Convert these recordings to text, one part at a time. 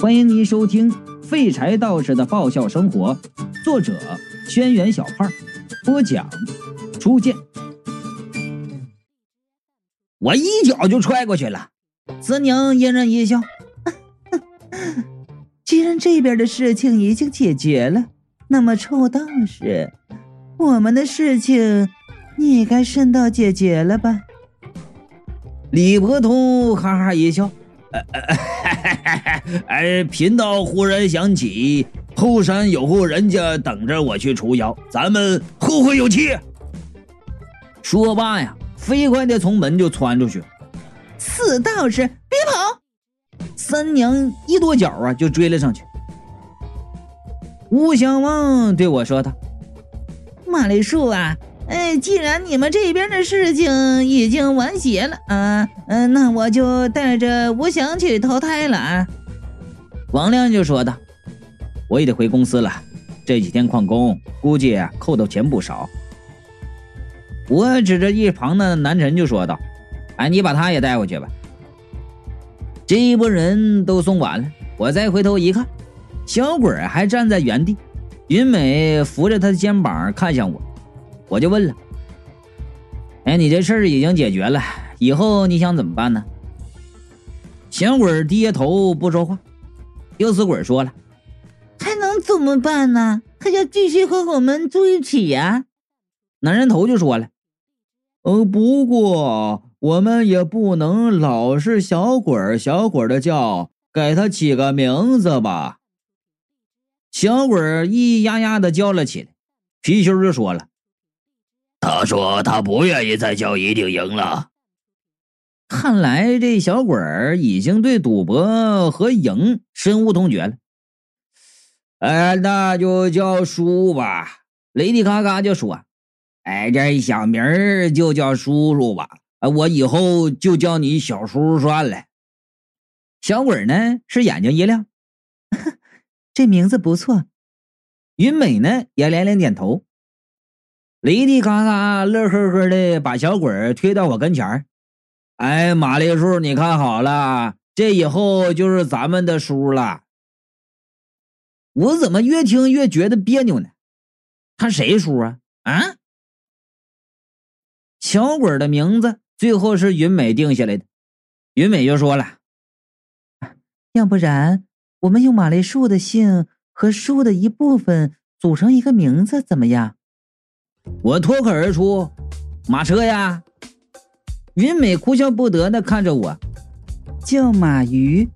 欢迎您收听《废柴道士的爆笑生活》，作者：轩辕小胖，播讲：初见。我一脚就踹过去了，慈娘嫣然一笑：“ 既然这边的事情已经解决了，那么臭道士，我们的事情你也该顺道解决了吧？”李伯通哈哈一笑。呃呃 哎，贫道忽然想起后山有户人家等着我去除妖，咱们后会有期。说罢呀，飞快的从门就窜出去。死道士，别跑！三娘一跺脚啊，就追了上去。吴小旺对我说道：“马丽树啊。”哎，既然你们这边的事情已经完结了啊，嗯，那我就带着吴翔去投胎了啊。王亮就说道：“我也得回公司了，这几天旷工，估计扣的钱不少。”我指着一旁的南辰就说道：“哎，你把他也带回去吧。”这一拨人都送完了，我再回头一看，小鬼还站在原地，云美扶着他的肩膀看向我。我就问了：“哎，你这事儿已经解决了，以后你想怎么办呢？”小鬼低下头不说话。又死鬼说了：“还能怎么办呢？还要继续和我们住一起呀。”男人头就说了：“呃，不过我们也不能老是小鬼小鬼的叫，给他起个名字吧。”小鬼咿咿呀呀的叫了起来。貔貅就说了。他说：“他不愿意再叫一定赢了。”看来这小鬼儿已经对赌博和赢深恶痛绝了。哎，那就叫叔吧。雷迪嘎嘎就说：“哎，这小名儿就叫叔叔吧。我以后就叫你小叔算了。”小鬼儿呢是眼睛一亮，这名字不错。云美呢也连连点头。雷迪嘎嘎乐呵呵的把小鬼推到我跟前儿，哎，玛丽叔，你看好了，这以后就是咱们的叔了。我怎么越听越觉得别扭呢？他谁叔啊？啊？小鬼的名字最后是云美定下来的。云美就说了：“要不然我们用玛丽树的姓和树的一部分组成一个名字，怎么样？”我脱口而出：“马车呀！”云美哭笑不得的看着我，叫马鱼。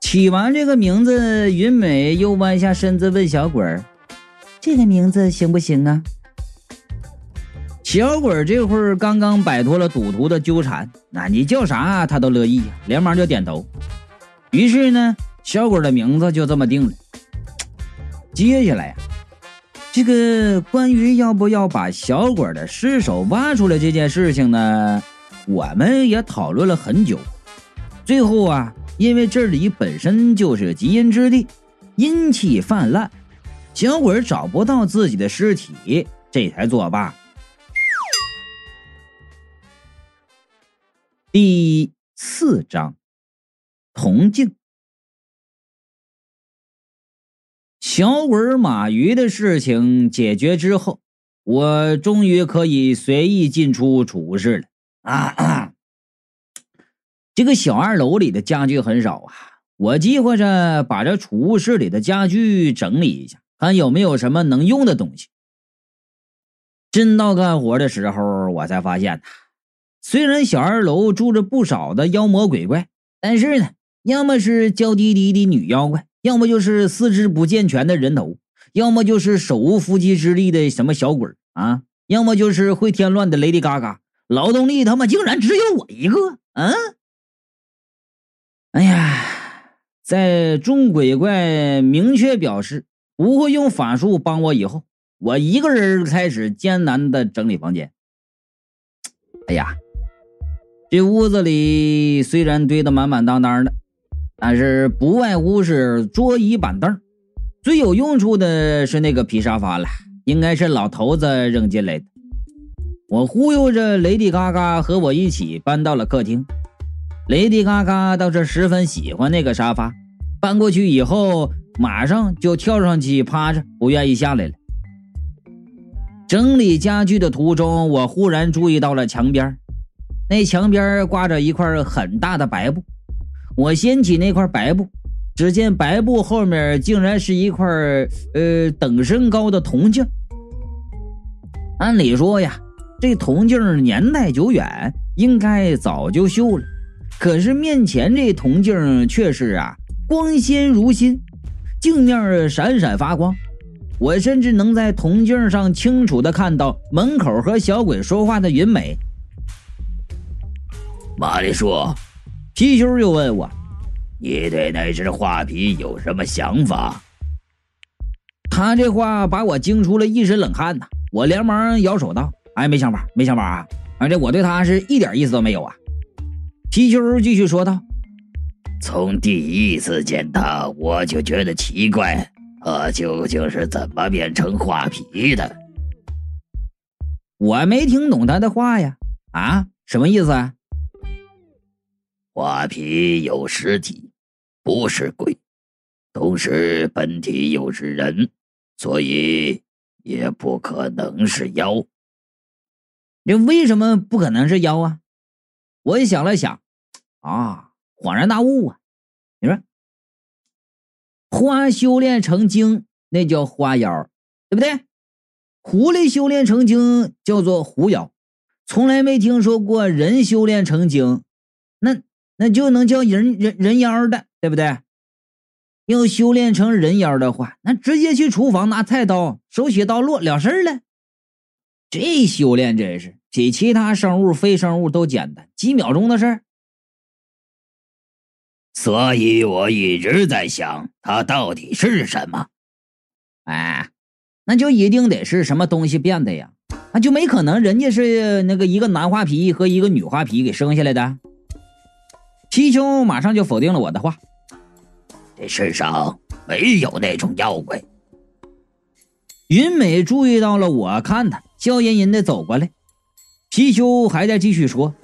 起完这个名字，云美又弯下身子问小鬼儿：“这个名字行不行啊？”小鬼这会儿刚刚摆脱了赌徒的纠缠，那你叫啥他都乐意呀，连忙就点头。于是呢，小鬼的名字就这么定了。接下来呀。这个关于要不要把小鬼的尸首挖出来这件事情呢，我们也讨论了很久。最后啊，因为这里本身就是极阴之地，阴气泛滥，小鬼找不到自己的尸体，这才作罢。第四章，铜镜。小鬼马鱼的事情解决之后，我终于可以随意进出储物室了。啊，这个小二楼里的家具很少啊，我计划着把这储物室里的家具整理一下，看有没有什么能用的东西。真到干活的时候，我才发现呐，虽然小二楼住着不少的妖魔鬼怪，但是呢，要么是娇滴滴的女妖怪。要么就是四肢不健全的人头，要么就是手无缚鸡之力的什么小鬼啊，要么就是会添乱的雷迪嘎嘎。劳动力他妈竟然只有我一个，嗯？哎呀，在众鬼怪明确表示不会用法术帮我以后，我一个人开始艰难的整理房间。哎呀，这屋子里虽然堆得满满当当的。但是不外乎是桌椅板凳，最有用处的是那个皮沙发了，应该是老头子扔进来的。我忽悠着雷迪嘎嘎和我一起搬到了客厅。雷迪嘎嘎倒是十分喜欢那个沙发，搬过去以后马上就跳上去趴着，不愿意下来了。整理家具的途中，我忽然注意到了墙边，那墙边挂着一块很大的白布。我掀起那块白布，只见白布后面竟然是一块呃等身高的铜镜。按理说呀，这铜镜年代久远，应该早就锈了。可是面前这铜镜却是啊，光鲜如新，镜面闪闪发光。我甚至能在铜镜上清楚的看到门口和小鬼说话的云美。玛丽说，皮球又问我：“你对那只画皮有什么想法？”他这话把我惊出了一身冷汗呐！我连忙摇手道：“哎，没想法，没想法啊！反正我对他是一点意思都没有啊。”貔貅继续说道：“从第一次见他，我就觉得奇怪。”他究竟是怎么变成画皮的？我没听懂他的话呀！啊，什么意思啊？画皮有实体，不是鬼，同时本体又是人，所以也不可能是妖。这为什么不可能是妖啊？我想了想，啊，恍然大悟啊！你说。花修炼成精，那叫花妖，对不对？狐狸修炼成精叫做狐妖，从来没听说过人修炼成精，那那就能叫人人人妖的，对不对？要修炼成人妖的话，那直接去厨房拿菜刀，手起刀落了事了。这修炼真是比其他生物、非生物都简单，几秒钟的事儿。所以我一直在想，它到底是什么？哎，那就一定得是什么东西变的呀？那就没可能人家是那个一个男花皮和一个女花皮给生下来的。皮丘马上就否定了我的话：这世上没有那种妖怪。云美注意到了我看他，笑吟吟的走过来。貔貅还在继续说：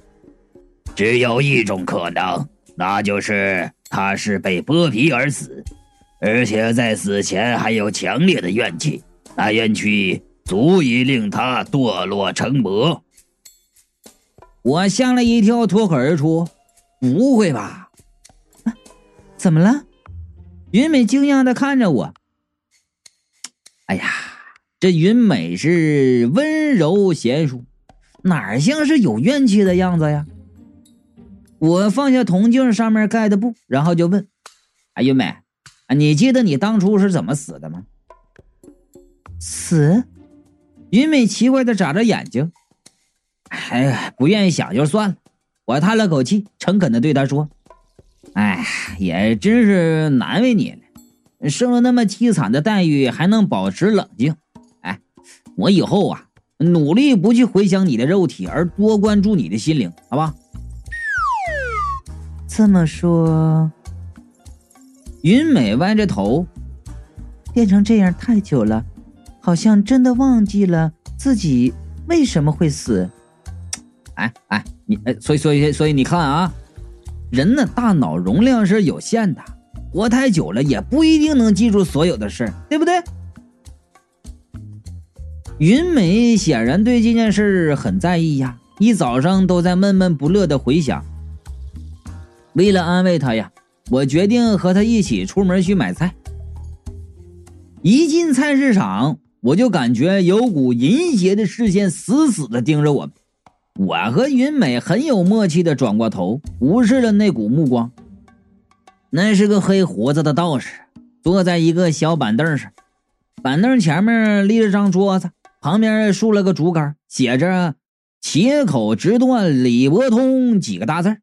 只有一种可能。那就是他是被剥皮而死，而且在死前还有强烈的怨气，那怨气足以令他堕落成魔。我吓了一跳，脱口而出：“不会吧？怎么了？”云美惊讶的看着我。哎呀，这云美是温柔贤淑，哪像是有怨气的样子呀？我放下铜镜上面盖的布，然后就问：“啊，云美，你记得你当初是怎么死的吗？”死？云美奇怪的眨着眼睛。哎呀，不愿意想就算了。我叹了口气，诚恳的对他说：“哎，也真是难为你了，受了那么凄惨的待遇还能保持冷静。哎，我以后啊，努力不去回想你的肉体，而多关注你的心灵，好吧？”这么说，云美歪着头，变成这样太久了，好像真的忘记了自己为什么会死。哎哎，你哎，所以所以所以你看啊，人的大脑容量是有限的，活太久了也不一定能记住所有的事对不对？云美显然对这件事很在意呀，一早上都在闷闷不乐的回想。为了安慰他呀，我决定和他一起出门去买菜。一进菜市场，我就感觉有股淫邪的视线死死的盯着我们。我和云美很有默契的转过头，无视了那股目光。那是个黑胡子的道士，坐在一个小板凳上，板凳前面立着张桌子，旁边竖了个竹竿，写着“切口直断李伯通”几个大字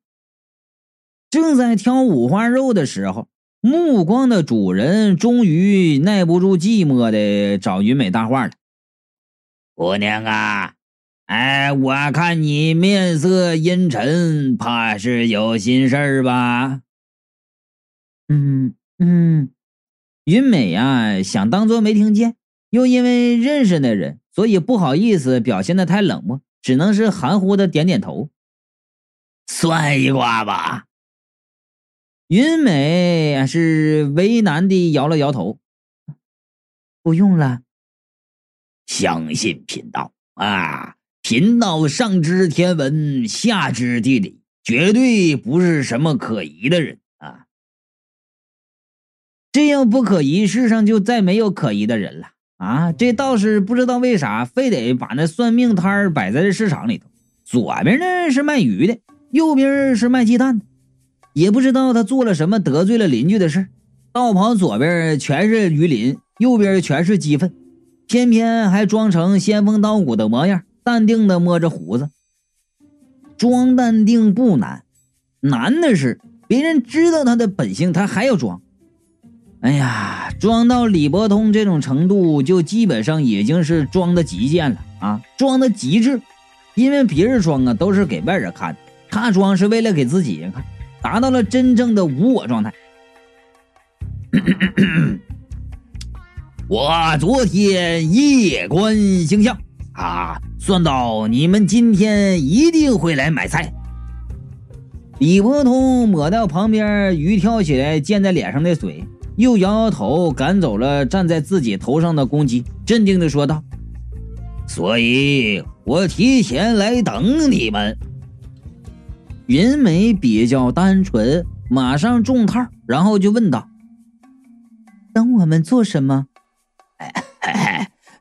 正在挑五花肉的时候，目光的主人终于耐不住寂寞的找云美搭话了：“姑娘啊，哎，我看你面色阴沉，怕是有心事儿吧？”“嗯嗯。”云美呀，想当做没听见，又因为认识那人，所以不好意思表现的太冷漠，只能是含糊的点点头。算一卦吧。云美是为难的摇了摇头，不用了。相信贫道啊，贫道上知天文，下知地理，绝对不是什么可疑的人啊。这样不可疑，世上就再没有可疑的人了啊！这道士不知道为啥，非得把那算命摊儿摆在这市场里头。左边呢是卖鱼的，右边是卖鸡蛋的。也不知道他做了什么得罪了邻居的事道旁左边全是鱼鳞，右边全是鸡粪，偏偏还装成仙风道骨的模样，淡定的摸着胡子。装淡定不难，难的是别人知道他的本性，他还要装。哎呀，装到李伯通这种程度，就基本上已经是装的极限了啊，装的极致。因为别人装啊都是给外人看，他装是为了给自己看，达到了真正的无我状态。我昨天夜观星象啊，算到你们今天一定会来买菜。李伯通抹掉旁边鱼跳起来溅在脸上的水。又摇摇头，赶走了站在自己头上的公鸡，镇定地说道：“所以我提前来等你们。”云美比较单纯，马上中套，然后就问道：“等我们做什么？”“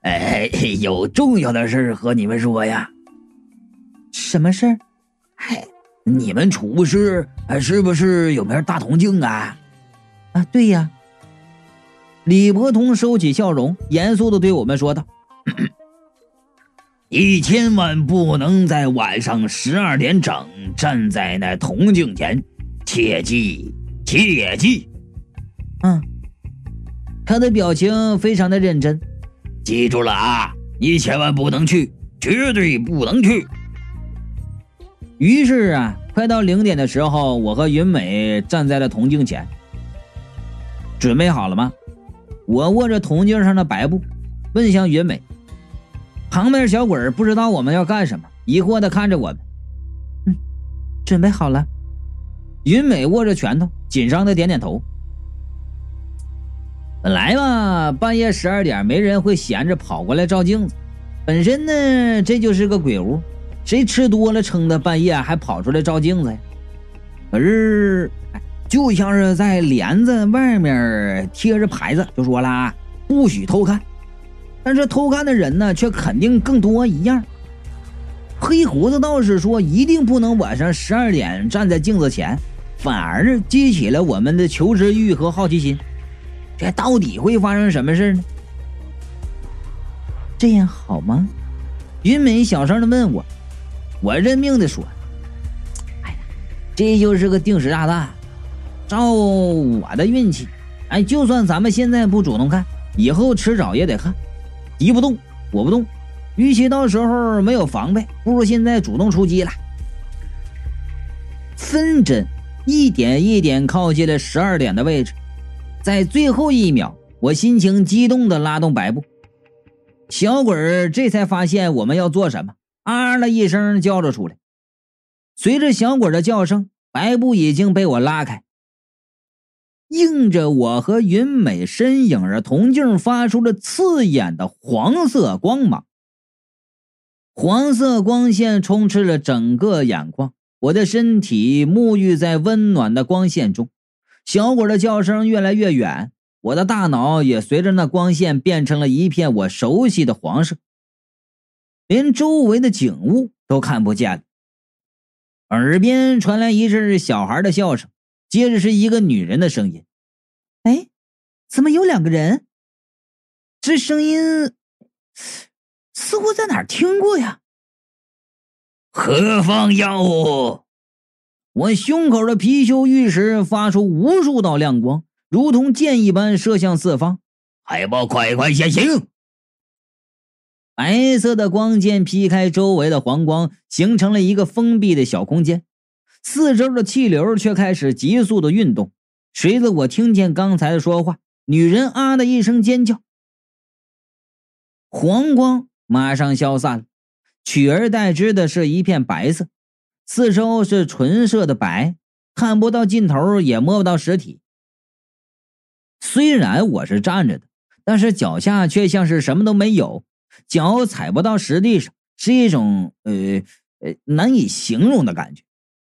哎哎，有重要的事和你们说呀。”“什么事儿？”“哎，你们厨师是不是有名大铜镜啊？”“啊，对呀。”李伯通收起笑容，严肃的对我们说道：“你千万不能在晚上十二点整站在那铜镜前，切记，切记。”嗯，他的表情非常的认真。记住了啊，你千万不能去，绝对不能去。于是啊，快到零点的时候，我和云美站在了铜镜前，准备好了吗？我握着铜镜上的白布，问向云美。旁边小鬼不知道我们要干什么，疑惑的看着我们。嗯，准备好了。云美握着拳头，紧张的点点头。本来嘛，半夜十二点没人会闲着跑过来照镜子，本身呢这就是个鬼屋，谁吃多了撑的半夜还跑出来照镜子呀？可是。就像是在帘子外面贴着牌子，就说了不许偷看，但是偷看的人呢，却肯定更多一样。黑胡子道士说，一定不能晚上十二点站在镜子前，反而激起了我们的求知欲和好奇心。这到底会发生什么事呢？这样好吗？云美小声的问我，我认命的说：“哎呀，这就是个定时炸弹。”照我的运气，哎，就算咱们现在不主动看，以后迟早也得看。敌不动，我不动，与其到时候没有防备，不如现在主动出击了。分针一点一点靠近了十二点的位置，在最后一秒，我心情激动的拉动白布，小鬼儿这才发现我们要做什么，啊了一声叫了出来。随着小鬼的叫声，白布已经被我拉开。映着我和云美身影儿，铜镜发出了刺眼的黄色光芒。黄色光线充斥了整个眼眶，我的身体沐浴在温暖的光线中。小鬼的叫声越来越远，我的大脑也随着那光线变成了一片我熟悉的黄色，连周围的景物都看不见了。耳边传来一阵小孩的笑声。接着是一个女人的声音：“哎，怎么有两个人？这声音似乎在哪儿听过呀？”何方妖物？我胸口的貔貅玉石发出无数道亮光，如同箭一般射向四方。还不快快现形！白色的光剑劈开周围的黄光，形成了一个封闭的小空间。四周的气流却开始急速的运动。随着我听见刚才的说话，女人啊的一声尖叫，黄光马上消散了，取而代之的是一片白色。四周是纯色的白，看不到尽头，也摸不到实体。虽然我是站着的，但是脚下却像是什么都没有，脚踩不到实地上，是一种呃呃难以形容的感觉。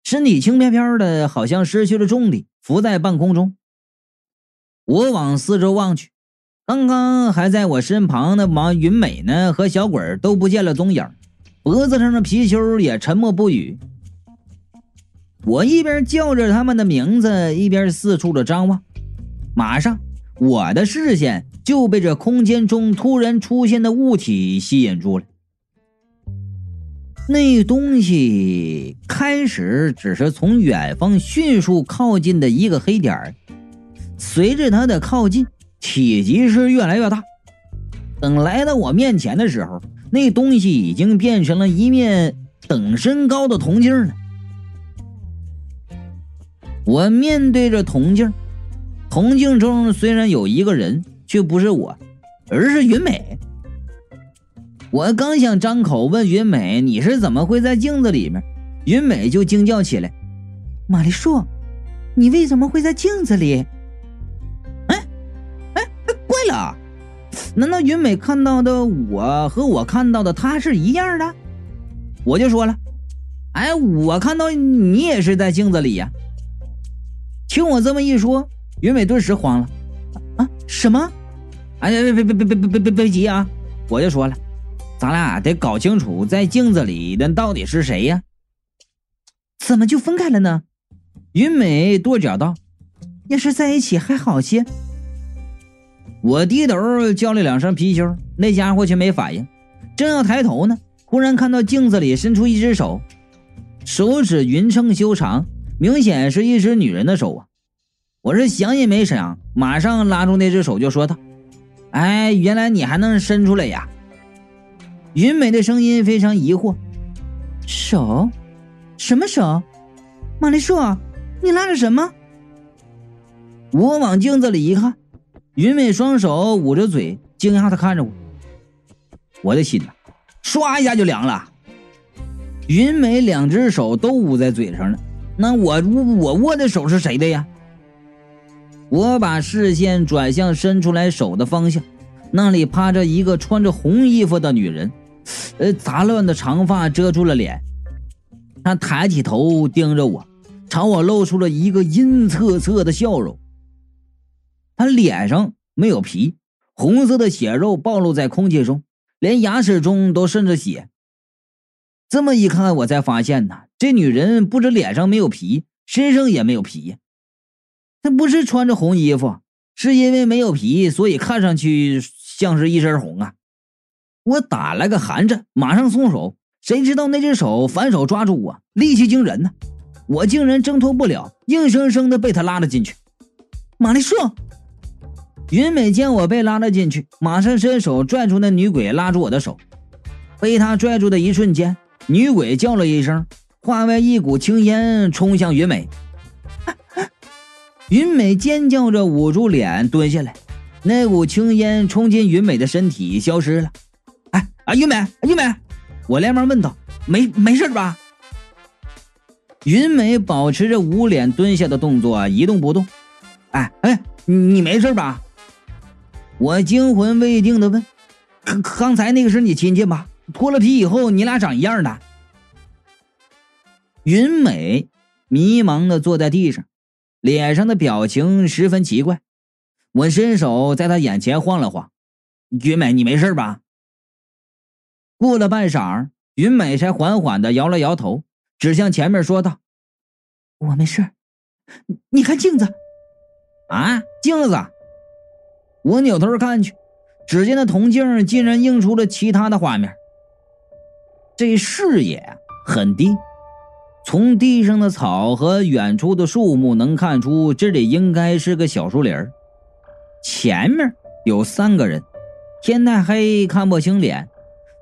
身体轻飘飘的，好像失去了重力，浮在半空中。我往四周望去，刚刚还在我身旁的王云美呢，和小鬼都不见了踪影，脖子上的貔貅也沉默不语。我一边叫着他们的名字，一边四处的张望。马上，我的视线就被这空间中突然出现的物体吸引住了。那东西开始只是从远方迅速靠近的一个黑点儿，随着它的靠近，体积是越来越大。等来到我面前的时候，那东西已经变成了一面等身高的铜镜了。我面对着铜镜，铜镜中虽然有一个人，却不是我，而是云美。我刚想张口问云美你是怎么会在镜子里面，云美就惊叫起来：“玛丽树，你为什么会在镜子里？”哎哎哎，怪了，难道云美看到的我和我看到的她是一样的？我就说了：“哎，我看到你也是在镜子里呀。”听我这么一说，云美顿时慌了：“啊，什么？哎呀，别别别别别别别别急啊！”我就说了。咱俩得搞清楚，在镜子里的到底是谁呀？怎么就分开了呢？云美跺脚道：“要是在一起还好些。”我低头叫了两声貔貅，那家伙却没反应。正要抬头呢，忽然看到镜子里伸出一只手，手指匀称修长，明显是一只女人的手啊！我是想也没想，马上拉住那只手就说道：“哎，原来你还能伸出来呀！”云美的声音非常疑惑：“手？什么手？玛丽树，你拉着什么？”我往镜子里一看，云美双手捂着嘴，惊讶的看着我。我的心呐，唰一下就凉了。云美两只手都捂在嘴上了，那我我握的手是谁的呀？我把视线转向伸出来手的方向，那里趴着一个穿着红衣服的女人。呃，杂乱的长发遮住了脸，他抬起头盯着我，朝我露出了一个阴恻恻的笑容。他脸上没有皮，红色的血肉暴露在空气中，连牙齿中都渗着血。这么一看，我才发现呐，这女人不止脸上没有皮，身上也没有皮。她不是穿着红衣服，是因为没有皮，所以看上去像是一身红啊。我打了个寒颤，马上松手，谁知道那只手反手抓住我，力气惊人呢！我竟然挣脱不了，硬生生的被他拉了进去。玛丽树，云美见我被拉了进去，马上伸手拽住那女鬼，拉住我的手。被他拽住的一瞬间，女鬼叫了一声，化为一股青烟冲向云美。云美尖叫着捂住脸蹲下来，那股青烟冲进云美的身体，消失了。哎啊，云美，云美，我连忙问道：“没没事吧？”云美保持着捂脸蹲下的动作，一动不动。哎哎，你没事吧？我惊魂未定的问：“刚刚才那个是你亲戚吧？脱了皮以后，你俩长一样的。”云美迷茫的坐在地上，脸上的表情十分奇怪。我伸手在她眼前晃了晃：“云美，你没事吧？”过了半晌，云美才缓缓的摇了摇头，指向前面说道：“我没事。你看镜子，啊，镜子。”我扭头看去，只见那铜镜竟然映出了其他的画面。这视野很低，从地上的草和远处的树木能看出，这里应该是个小树林前面有三个人，天太黑，看不清脸。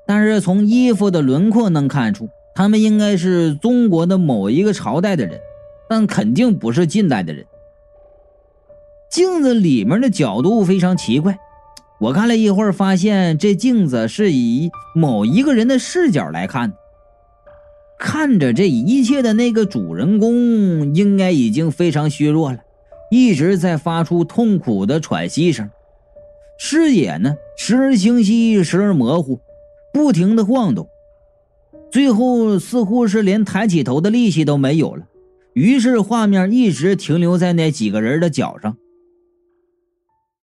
但是从衣服的轮廓能看出，他们应该是中国的某一个朝代的人，但肯定不是近代的人。镜子里面的角度非常奇怪，我看了一会儿，发现这镜子是以某一个人的视角来看的。看着这一切的那个主人公，应该已经非常虚弱了，一直在发出痛苦的喘息声，视野呢时而清晰，时而模糊，不停的晃动，最后似乎是连抬起头的力气都没有了。于是画面一直停留在那几个人的脚上，